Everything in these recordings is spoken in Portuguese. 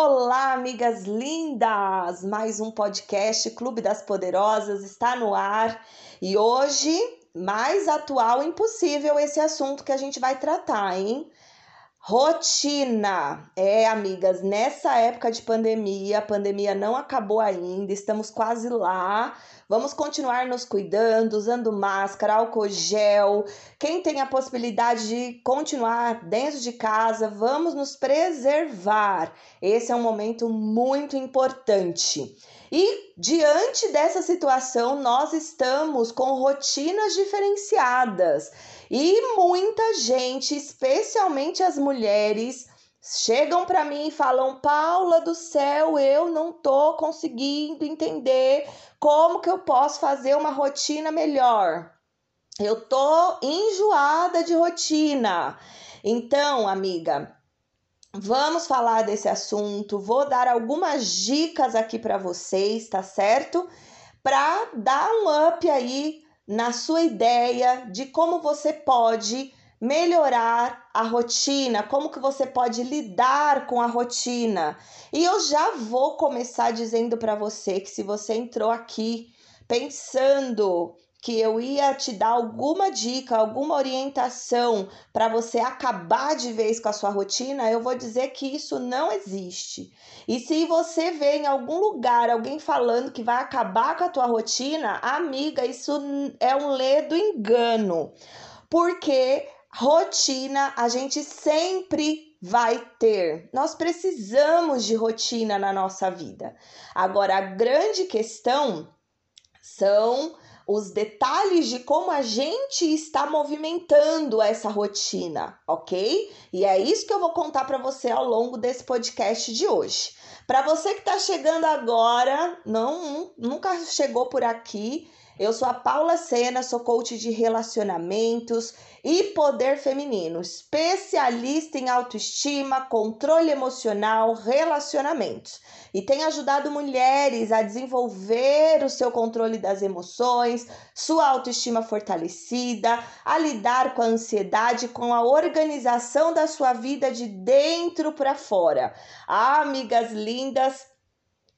Olá, amigas lindas! Mais um podcast Clube das Poderosas está no ar e hoje, mais atual impossível esse assunto que a gente vai tratar, hein? Rotina. É, amigas, nessa época de pandemia, a pandemia não acabou ainda, estamos quase lá. Vamos continuar nos cuidando, usando máscara, álcool gel. Quem tem a possibilidade de continuar dentro de casa, vamos nos preservar. Esse é um momento muito importante. E diante dessa situação, nós estamos com rotinas diferenciadas e muita gente, especialmente as mulheres, chegam para mim e falam: Paula do céu, eu não tô conseguindo entender como que eu posso fazer uma rotina melhor. Eu tô enjoada de rotina. Então, amiga, Vamos falar desse assunto, vou dar algumas dicas aqui para vocês, tá certo? Para dar um up aí na sua ideia de como você pode melhorar a rotina, como que você pode lidar com a rotina. E eu já vou começar dizendo para você que se você entrou aqui pensando que eu ia te dar alguma dica, alguma orientação para você acabar de vez com a sua rotina, eu vou dizer que isso não existe. E se você vê em algum lugar alguém falando que vai acabar com a tua rotina, amiga, isso é um ledo engano. Porque rotina a gente sempre vai ter. Nós precisamos de rotina na nossa vida. Agora, a grande questão são os detalhes de como a gente está movimentando essa rotina, ok? E é isso que eu vou contar para você ao longo desse podcast de hoje. Para você que está chegando agora, não nunca chegou por aqui, eu sou a Paula Sena, sou coach de relacionamentos e poder feminino, especialista em autoestima, controle emocional, relacionamentos. E tenho ajudado mulheres a desenvolver o seu controle das emoções, sua autoestima fortalecida, a lidar com a ansiedade, com a organização da sua vida de dentro para fora. Ah, amigas lindas,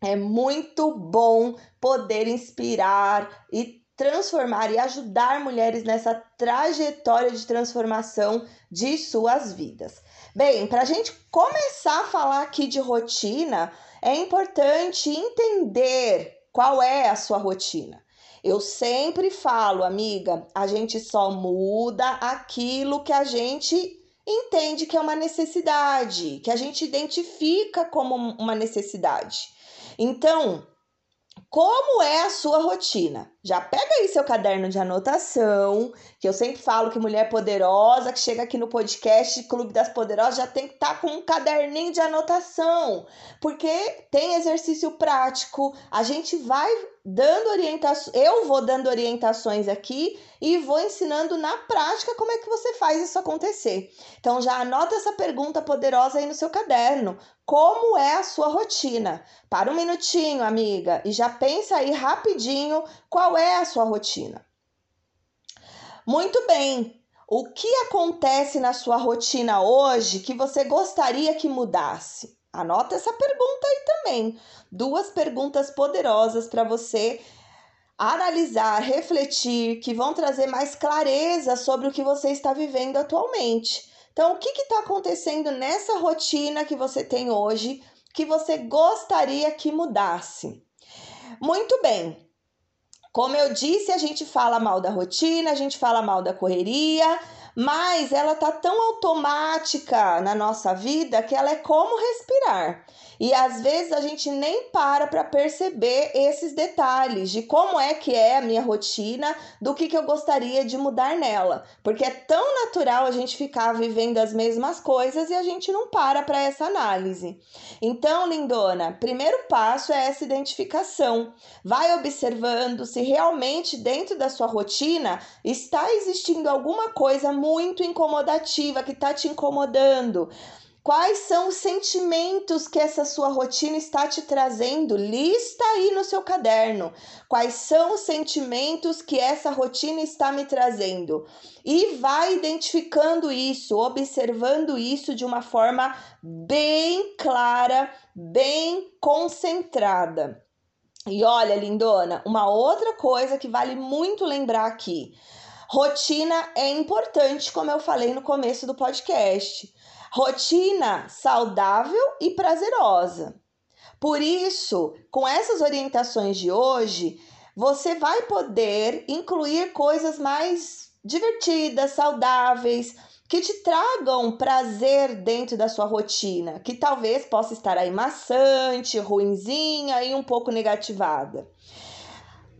é muito bom poder inspirar e transformar e ajudar mulheres nessa trajetória de transformação de suas vidas. Bem, para a gente começar a falar aqui de rotina, é importante entender qual é a sua rotina. Eu sempre falo, amiga, a gente só muda aquilo que a gente entende que é uma necessidade, que a gente identifica como uma necessidade. Então, como é a sua rotina? Já pega aí seu caderno de anotação, que eu sempre falo que mulher poderosa que chega aqui no podcast Clube das Poderosas já tem que estar tá com um caderninho de anotação, porque tem exercício prático, a gente vai dando orientações, eu vou dando orientações aqui e vou ensinando na prática como é que você faz isso acontecer. Então já anota essa pergunta poderosa aí no seu caderno. Como é a sua rotina? Para um minutinho, amiga, e já pensa aí rapidinho qual é a sua rotina. Muito bem. O que acontece na sua rotina hoje que você gostaria que mudasse? Anota essa pergunta aí também. Duas perguntas poderosas para você analisar, refletir, que vão trazer mais clareza sobre o que você está vivendo atualmente. Então, o que está acontecendo nessa rotina que você tem hoje que você gostaria que mudasse? Muito bem. Como eu disse, a gente fala mal da rotina, a gente fala mal da correria, mas ela tá tão automática na nossa vida que ela é como respirar. E às vezes a gente nem para para perceber esses detalhes de como é que é a minha rotina, do que, que eu gostaria de mudar nela. Porque é tão natural a gente ficar vivendo as mesmas coisas e a gente não para para essa análise. Então, lindona, primeiro passo é essa identificação. Vai observando se realmente dentro da sua rotina está existindo alguma coisa muito incomodativa que está te incomodando. Quais são os sentimentos que essa sua rotina está te trazendo? Lista aí no seu caderno. Quais são os sentimentos que essa rotina está me trazendo? E vai identificando isso, observando isso de uma forma bem clara, bem concentrada. E olha, lindona, uma outra coisa que vale muito lembrar aqui. Rotina é importante, como eu falei no começo do podcast. Rotina saudável e prazerosa. Por isso, com essas orientações de hoje, você vai poder incluir coisas mais divertidas, saudáveis, que te tragam prazer dentro da sua rotina, que talvez possa estar aí maçante, ruinzinha e um pouco negativada.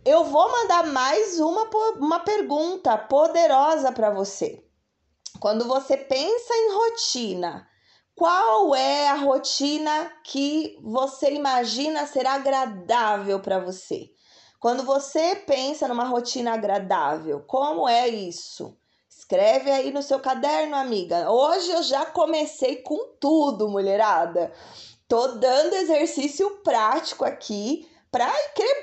Eu vou mandar mais uma, uma pergunta poderosa para você. Quando você pensa em rotina, qual é a rotina que você imagina ser agradável para você? Quando você pensa numa rotina agradável, como é isso? Escreve aí no seu caderno, amiga. Hoje eu já comecei com tudo, mulherada. Tô dando exercício prático aqui para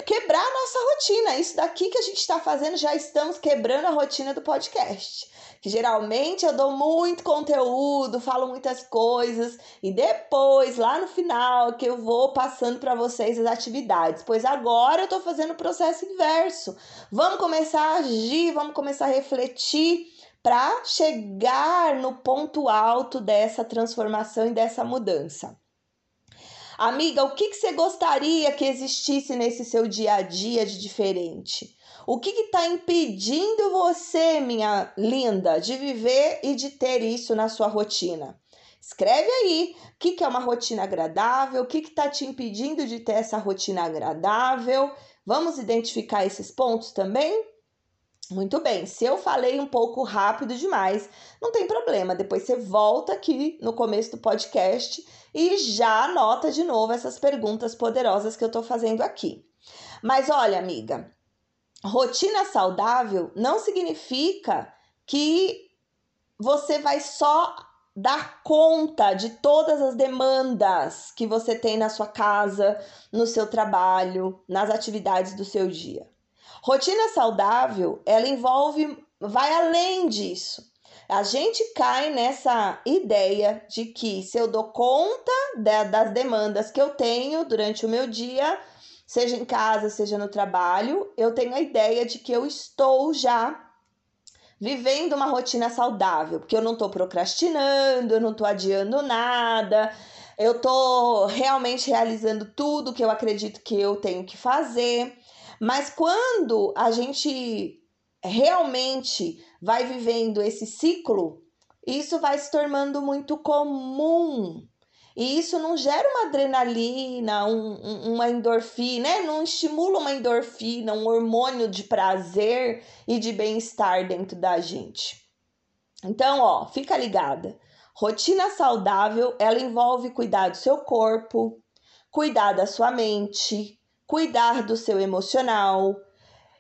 quebrar a nossa rotina. Isso daqui que a gente está fazendo, já estamos quebrando a rotina do podcast que geralmente eu dou muito conteúdo, falo muitas coisas e depois, lá no final, que eu vou passando para vocês as atividades. Pois agora eu tô fazendo o processo inverso. Vamos começar a agir, vamos começar a refletir para chegar no ponto alto dessa transformação e dessa mudança. Amiga, o que, que você gostaria que existisse nesse seu dia a dia de diferente? O que está impedindo você, minha linda, de viver e de ter isso na sua rotina? Escreve aí o que, que é uma rotina agradável, o que está te impedindo de ter essa rotina agradável. Vamos identificar esses pontos também? Muito bem, se eu falei um pouco rápido demais, não tem problema. Depois você volta aqui no começo do podcast e já anota de novo essas perguntas poderosas que eu tô fazendo aqui. Mas olha, amiga, rotina saudável não significa que você vai só dar conta de todas as demandas que você tem na sua casa, no seu trabalho, nas atividades do seu dia. Rotina saudável, ela envolve, vai além disso. A gente cai nessa ideia de que se eu dou conta das demandas que eu tenho durante o meu dia, seja em casa, seja no trabalho, eu tenho a ideia de que eu estou já vivendo uma rotina saudável, porque eu não estou procrastinando, eu não estou adiando nada, eu estou realmente realizando tudo que eu acredito que eu tenho que fazer. Mas quando a gente realmente vai vivendo esse ciclo, isso vai se tornando muito comum. E isso não gera uma adrenalina, um, um, uma endorfina, né? não estimula uma endorfina, um hormônio de prazer e de bem-estar dentro da gente. Então, ó, fica ligada. Rotina saudável, ela envolve cuidar do seu corpo, cuidar da sua mente, cuidar do seu emocional.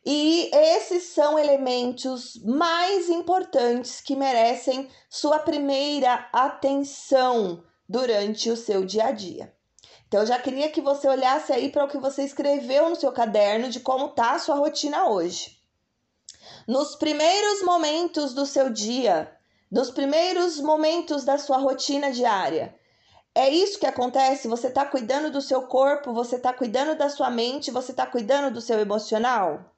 E esses são elementos mais importantes que merecem sua primeira atenção durante o seu dia a dia. Então, eu já queria que você olhasse aí para o que você escreveu no seu caderno de como está a sua rotina hoje. Nos primeiros momentos do seu dia, nos primeiros momentos da sua rotina diária, é isso que acontece? Você está cuidando do seu corpo, você está cuidando da sua mente, você está cuidando do seu emocional?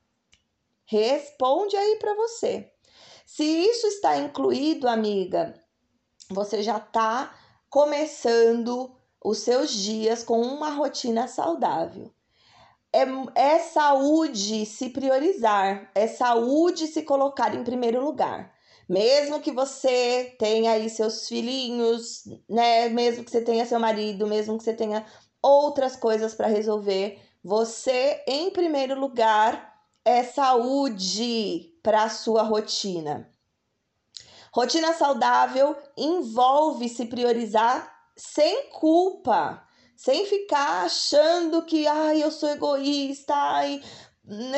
Responde aí para você. Se isso está incluído, amiga, você já está começando os seus dias com uma rotina saudável. É, é saúde se priorizar, é saúde se colocar em primeiro lugar. Mesmo que você tenha aí seus filhinhos, né? Mesmo que você tenha seu marido, mesmo que você tenha outras coisas para resolver, você, em primeiro lugar, é saúde para a sua rotina. Rotina saudável envolve se priorizar sem culpa, sem ficar achando que ai, eu sou egoísta, ai,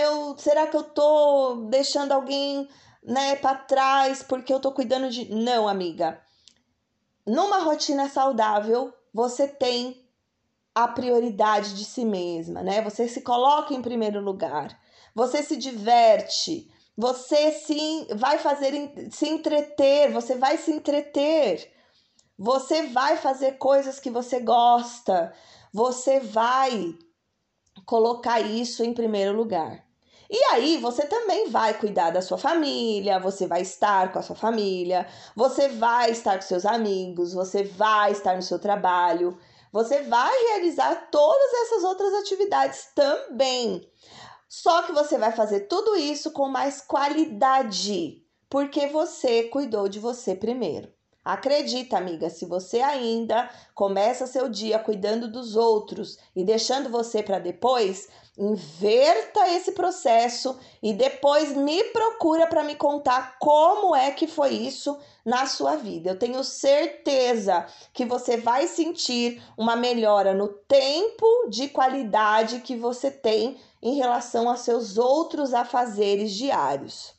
eu, será que eu tô deixando alguém né, para trás porque eu tô cuidando de. Não, amiga. numa rotina saudável, você tem a prioridade de si mesma, né? Você se coloca em primeiro lugar. Você se diverte, você sim vai fazer se entreter, você vai se entreter. Você vai fazer coisas que você gosta. Você vai colocar isso em primeiro lugar. E aí você também vai cuidar da sua família, você vai estar com a sua família, você vai estar com seus amigos, você vai estar no seu trabalho, você vai realizar todas essas outras atividades também. Só que você vai fazer tudo isso com mais qualidade, porque você cuidou de você primeiro. Acredita, amiga, se você ainda começa seu dia cuidando dos outros e deixando você para depois, inverta esse processo e depois me procura para me contar como é que foi isso na sua vida. Eu tenho certeza que você vai sentir uma melhora no tempo de qualidade que você tem em relação a seus outros afazeres diários.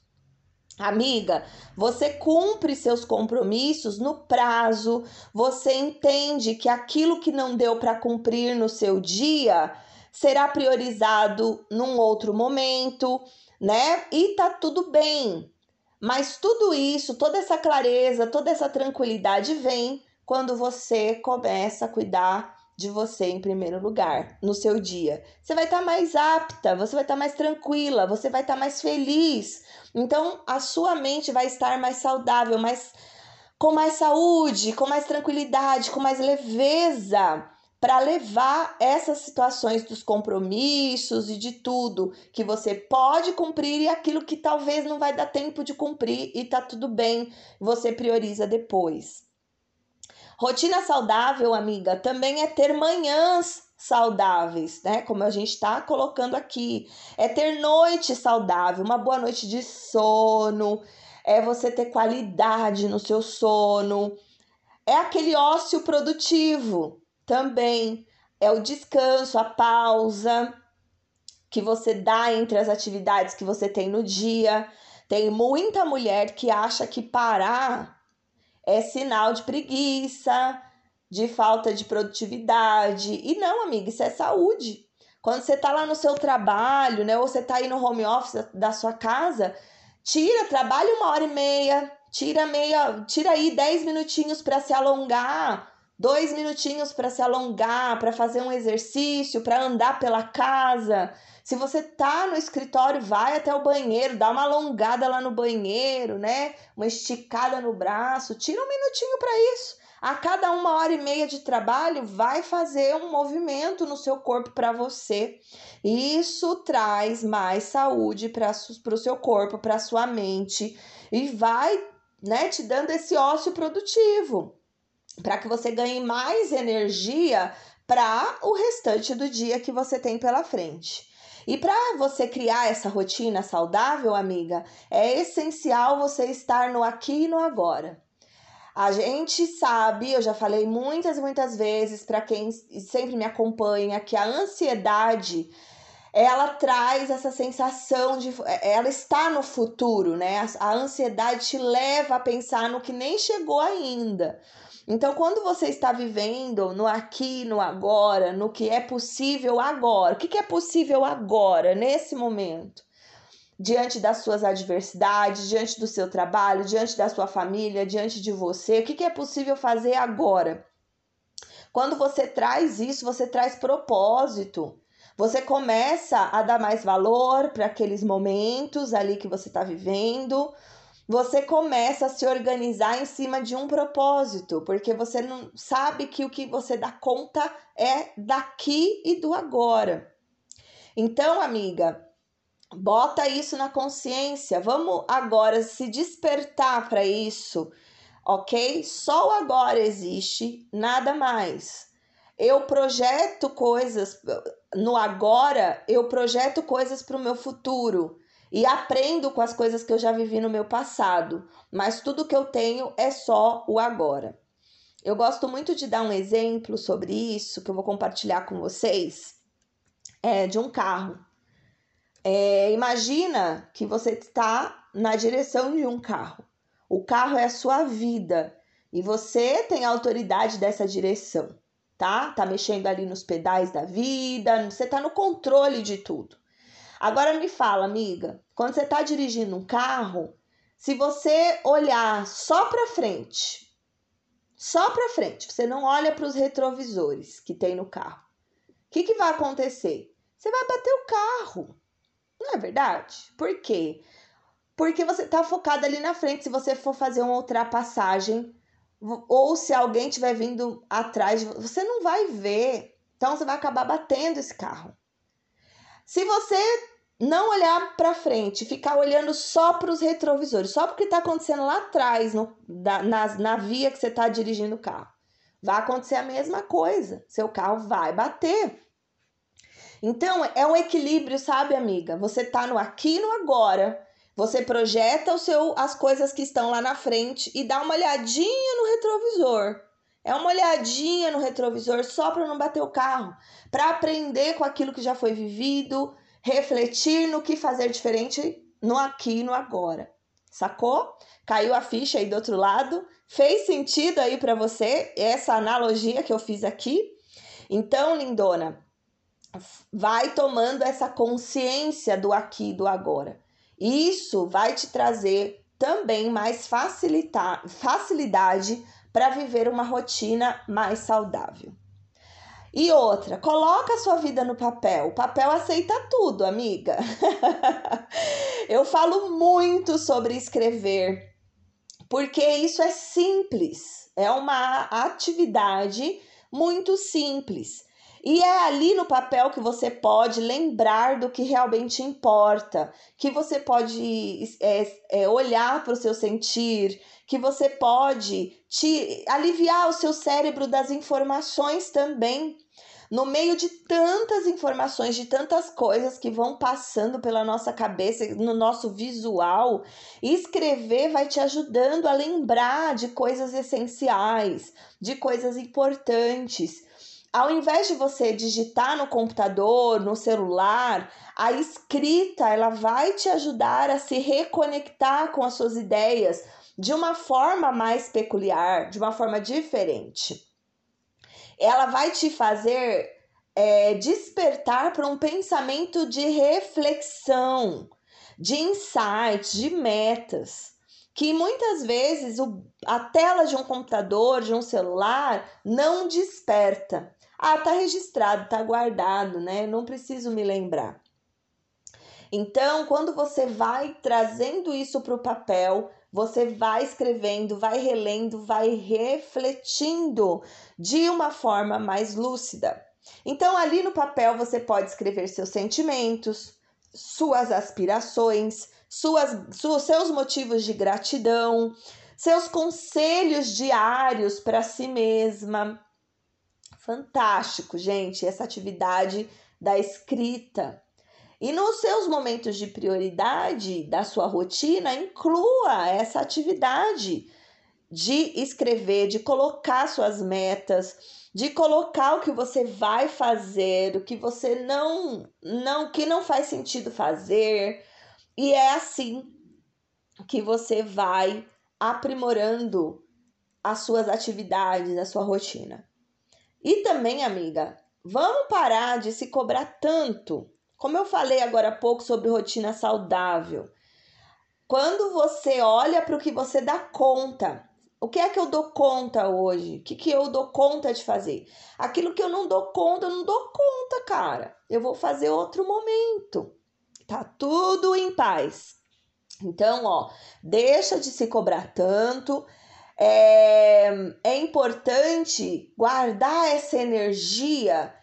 Amiga, você cumpre seus compromissos no prazo, você entende que aquilo que não deu para cumprir no seu dia será priorizado num outro momento, né? E tá tudo bem. Mas tudo isso, toda essa clareza, toda essa tranquilidade vem quando você começa a cuidar de você em primeiro lugar no seu dia. Você vai estar tá mais apta, você vai estar tá mais tranquila, você vai estar tá mais feliz. Então, a sua mente vai estar mais saudável, mais com mais saúde, com mais tranquilidade, com mais leveza para levar essas situações dos compromissos e de tudo que você pode cumprir e aquilo que talvez não vai dar tempo de cumprir e tá tudo bem, você prioriza depois. Rotina saudável, amiga, também é ter manhãs saudáveis, né? Como a gente está colocando aqui. É ter noite saudável, uma boa noite de sono, é você ter qualidade no seu sono. É aquele ócio produtivo também. É o descanso, a pausa que você dá entre as atividades que você tem no dia. Tem muita mulher que acha que parar é sinal de preguiça, de falta de produtividade. E não, amiga, isso é saúde. Quando você tá lá no seu trabalho, né, ou você tá aí no home office da sua casa, tira, trabalha uma hora e meia, tira meia, tira aí dez minutinhos para se alongar, dois minutinhos para se alongar, para fazer um exercício, para andar pela casa. Se você tá no escritório, vai até o banheiro, dá uma alongada lá no banheiro, né? Uma esticada no braço, tira um minutinho para isso. A cada uma hora e meia de trabalho, vai fazer um movimento no seu corpo para você. Isso traz mais saúde para o seu corpo, para sua mente e vai, né, te dando esse ócio produtivo para que você ganhe mais energia para o restante do dia que você tem pela frente. E para você criar essa rotina saudável, amiga, é essencial você estar no aqui e no agora. A gente sabe, eu já falei muitas muitas vezes para quem sempre me acompanha, que a ansiedade ela traz essa sensação de. Ela está no futuro, né? A ansiedade te leva a pensar no que nem chegou ainda. Então, quando você está vivendo no aqui, no agora, no que é possível agora, o que, é possível agora, nesse momento? Diante das suas adversidades, diante do seu trabalho, diante da sua família, diante de você, o que, que é possível fazer agora? Quando você traz isso, você traz propósito. Você começa a dar mais valor para aqueles momentos ali que você está vivendo você começa a se organizar em cima de um propósito, porque você não sabe que o que você dá conta é daqui e do agora. Então, amiga, bota isso na consciência. Vamos agora se despertar para isso, ok? Só o agora existe, nada mais. Eu projeto coisas no agora, eu projeto coisas para o meu futuro e aprendo com as coisas que eu já vivi no meu passado, mas tudo que eu tenho é só o agora. Eu gosto muito de dar um exemplo sobre isso que eu vou compartilhar com vocês, é de um carro. É, imagina que você está na direção de um carro. O carro é a sua vida E você tem a autoridade dessa direção, tá? Tá mexendo ali nos pedais da vida, você tá no controle de tudo. Agora me fala, amiga, quando você tá dirigindo um carro, se você olhar só para frente, só para frente, você não olha para os retrovisores que tem no carro. O que, que vai acontecer? Você vai bater o carro. Não é verdade? Por quê? Porque você está focado ali na frente. Se você for fazer uma ultrapassagem, ou se alguém estiver vindo atrás, você não vai ver. Então você vai acabar batendo esse carro. Se você não olhar para frente, ficar olhando só para os retrovisores, só porque está acontecendo lá atrás, no, da, na, na via que você está dirigindo o carro, vai acontecer a mesma coisa. Seu carro vai bater. Então, é um equilíbrio, sabe, amiga? Você tá no aqui no agora. Você projeta o seu, as coisas que estão lá na frente e dá uma olhadinha no retrovisor. É uma olhadinha no retrovisor só para não bater o carro, para aprender com aquilo que já foi vivido, refletir no que fazer diferente no aqui e no agora. Sacou? Caiu a ficha aí do outro lado? Fez sentido aí para você essa analogia que eu fiz aqui? Então, lindona, vai tomando essa consciência do aqui e do agora. Isso vai te trazer também mais facilitar, facilidade para viver uma rotina mais saudável. E outra, coloca a sua vida no papel. O papel aceita tudo, amiga. Eu falo muito sobre escrever, porque isso é simples. É uma atividade muito simples. E é ali no papel que você pode lembrar do que realmente importa, que você pode é, é, olhar para o seu sentir, que você pode te aliviar o seu cérebro das informações também. No meio de tantas informações, de tantas coisas que vão passando pela nossa cabeça, no nosso visual, escrever vai te ajudando a lembrar de coisas essenciais, de coisas importantes ao invés de você digitar no computador, no celular, a escrita ela vai te ajudar a se reconectar com as suas ideias de uma forma mais peculiar, de uma forma diferente. Ela vai te fazer é, despertar para um pensamento de reflexão, de insights, de metas que muitas vezes o, a tela de um computador, de um celular, não desperta. Ah, tá registrado, tá guardado, né? Não preciso me lembrar. Então, quando você vai trazendo isso para o papel, você vai escrevendo, vai relendo, vai refletindo de uma forma mais lúcida. Então, ali no papel, você pode escrever seus sentimentos, suas aspirações, suas, suas seus motivos de gratidão, seus conselhos diários para si mesma, Fantástico, gente, essa atividade da escrita. E nos seus momentos de prioridade da sua rotina, inclua essa atividade de escrever, de colocar suas metas, de colocar o que você vai fazer, o que você não, não, que não faz sentido fazer. E é assim que você vai aprimorando as suas atividades, a sua rotina. E também, amiga, vamos parar de se cobrar tanto. Como eu falei agora há pouco sobre rotina saudável. Quando você olha para o que você dá conta, o que é que eu dou conta hoje? O que, que eu dou conta de fazer? Aquilo que eu não dou conta, eu não dou conta, cara. Eu vou fazer outro momento. Tá tudo em paz. Então, ó, deixa de se cobrar tanto é, é importante guardar essa energia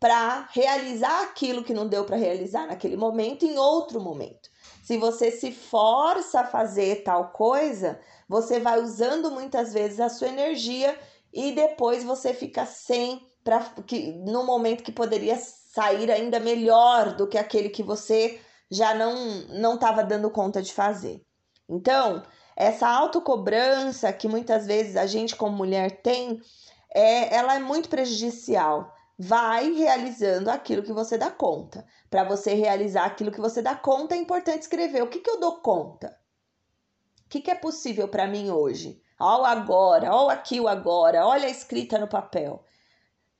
para realizar aquilo que não deu para realizar naquele momento em outro momento. Se você se força a fazer tal coisa, você vai usando muitas vezes a sua energia e depois você fica sem para que no momento que poderia sair ainda melhor do que aquele que você já não não estava dando conta de fazer. Então, essa autocobrança que muitas vezes a gente como mulher tem, é, ela é muito prejudicial. Vai realizando aquilo que você dá conta. Para você realizar aquilo que você dá conta, é importante escrever o que, que eu dou conta. O que, que é possível para mim hoje? Ó o agora, ó aqui o agora, olha a escrita no papel.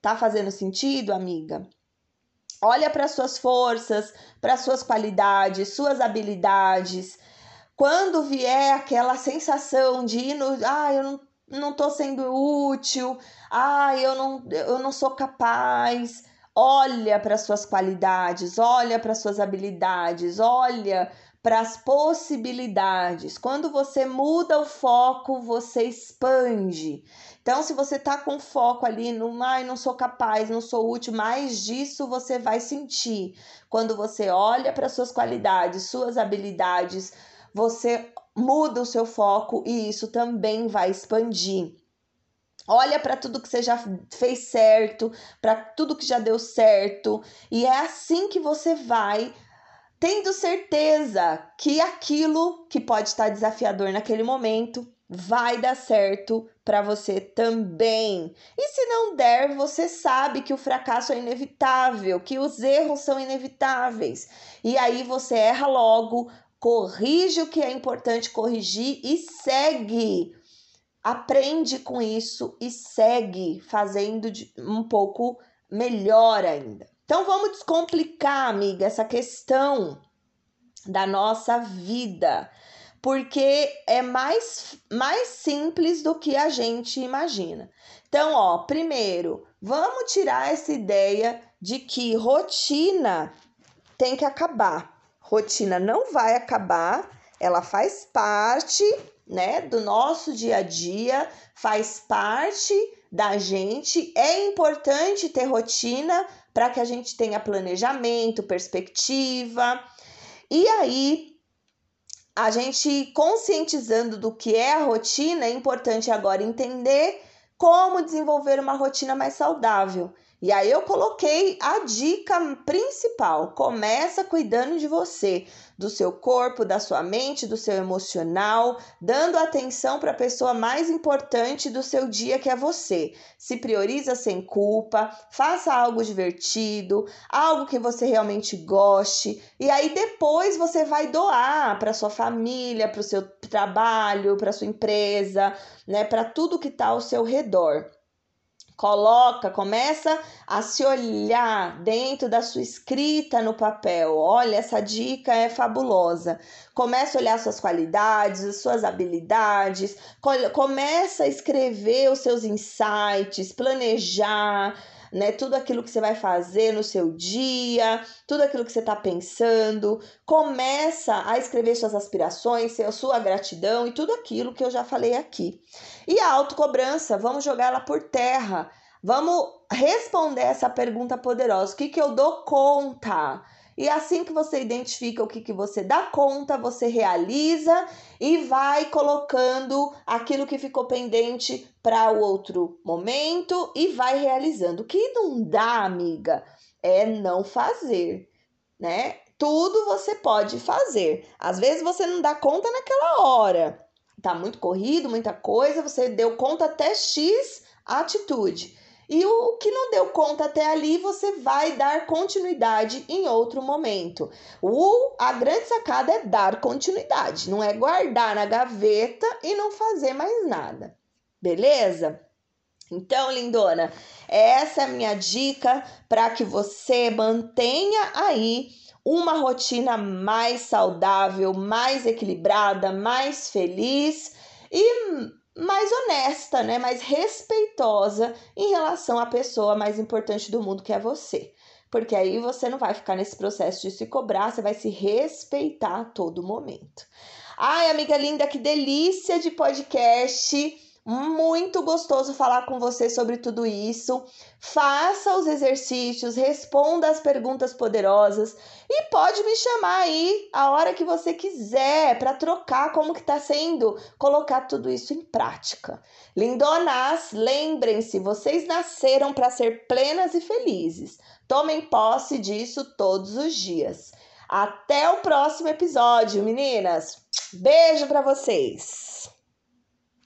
Tá fazendo sentido, amiga? Olha para suas forças, para suas qualidades, suas habilidades. Quando vier aquela sensação de ir no, ah, eu não, não tô sendo útil, ah, eu não, eu não sou capaz. Olha para suas qualidades, olha para suas habilidades, olha para as possibilidades. Quando você muda o foco, você expande. Então, se você tá com foco ali no, ai, não sou capaz, não sou útil, mais disso você vai sentir. Quando você olha para suas qualidades, suas habilidades, você muda o seu foco e isso também vai expandir. Olha para tudo que você já fez certo, para tudo que já deu certo, e é assim que você vai tendo certeza que aquilo que pode estar desafiador naquele momento vai dar certo para você também. E se não der, você sabe que o fracasso é inevitável, que os erros são inevitáveis. E aí você erra logo, corrige o que é importante corrigir e segue. Aprende com isso e segue fazendo um pouco melhor ainda. Então vamos descomplicar, amiga, essa questão da nossa vida, porque é mais, mais simples do que a gente imagina. Então, ó, primeiro, vamos tirar essa ideia de que rotina tem que acabar. Rotina não vai acabar, ela faz parte, né, do nosso dia a dia, faz parte da gente. É importante ter rotina para que a gente tenha planejamento, perspectiva. E aí, a gente conscientizando do que é a rotina, é importante agora entender como desenvolver uma rotina mais saudável. E aí eu coloquei a dica principal: começa cuidando de você, do seu corpo, da sua mente, do seu emocional, dando atenção para a pessoa mais importante do seu dia, que é você. Se prioriza sem culpa, faça algo divertido, algo que você realmente goste, e aí depois você vai doar para sua família, para o seu trabalho, para sua empresa, né, para tudo que está ao seu redor. Coloca, começa a se olhar dentro da sua escrita no papel. Olha, essa dica é fabulosa. Começa a olhar suas qualidades, suas habilidades, começa a escrever os seus insights, planejar, né? Tudo aquilo que você vai fazer no seu dia, tudo aquilo que você está pensando. Começa a escrever suas aspirações, sua gratidão e tudo aquilo que eu já falei aqui. E a autocobrança, vamos jogar ela por terra. Vamos responder essa pergunta poderosa: o que, que eu dou conta? E assim que você identifica o que, que você dá conta, você realiza e vai colocando aquilo que ficou pendente para o outro momento e vai realizando. O que não dá, amiga, é não fazer, né? Tudo você pode fazer. Às vezes você não dá conta naquela hora. Tá muito corrido, muita coisa, você deu conta até X atitude. E o que não deu conta até ali, você vai dar continuidade em outro momento. O, a grande sacada é dar continuidade, não é guardar na gaveta e não fazer mais nada. Beleza? Então, lindona, essa é a minha dica para que você mantenha aí uma rotina mais saudável, mais equilibrada, mais feliz e mais honesta, né, mais respeitosa em relação à pessoa mais importante do mundo que é você. Porque aí você não vai ficar nesse processo de se cobrar, você vai se respeitar a todo momento. Ai, amiga linda, que delícia de podcast! Muito gostoso falar com você sobre tudo isso. Faça os exercícios, responda as perguntas poderosas e pode me chamar aí a hora que você quiser para trocar como que tá sendo colocar tudo isso em prática. Lindonas, lembrem-se, vocês nasceram para ser plenas e felizes. Tomem posse disso todos os dias. Até o próximo episódio, meninas. Beijo para vocês.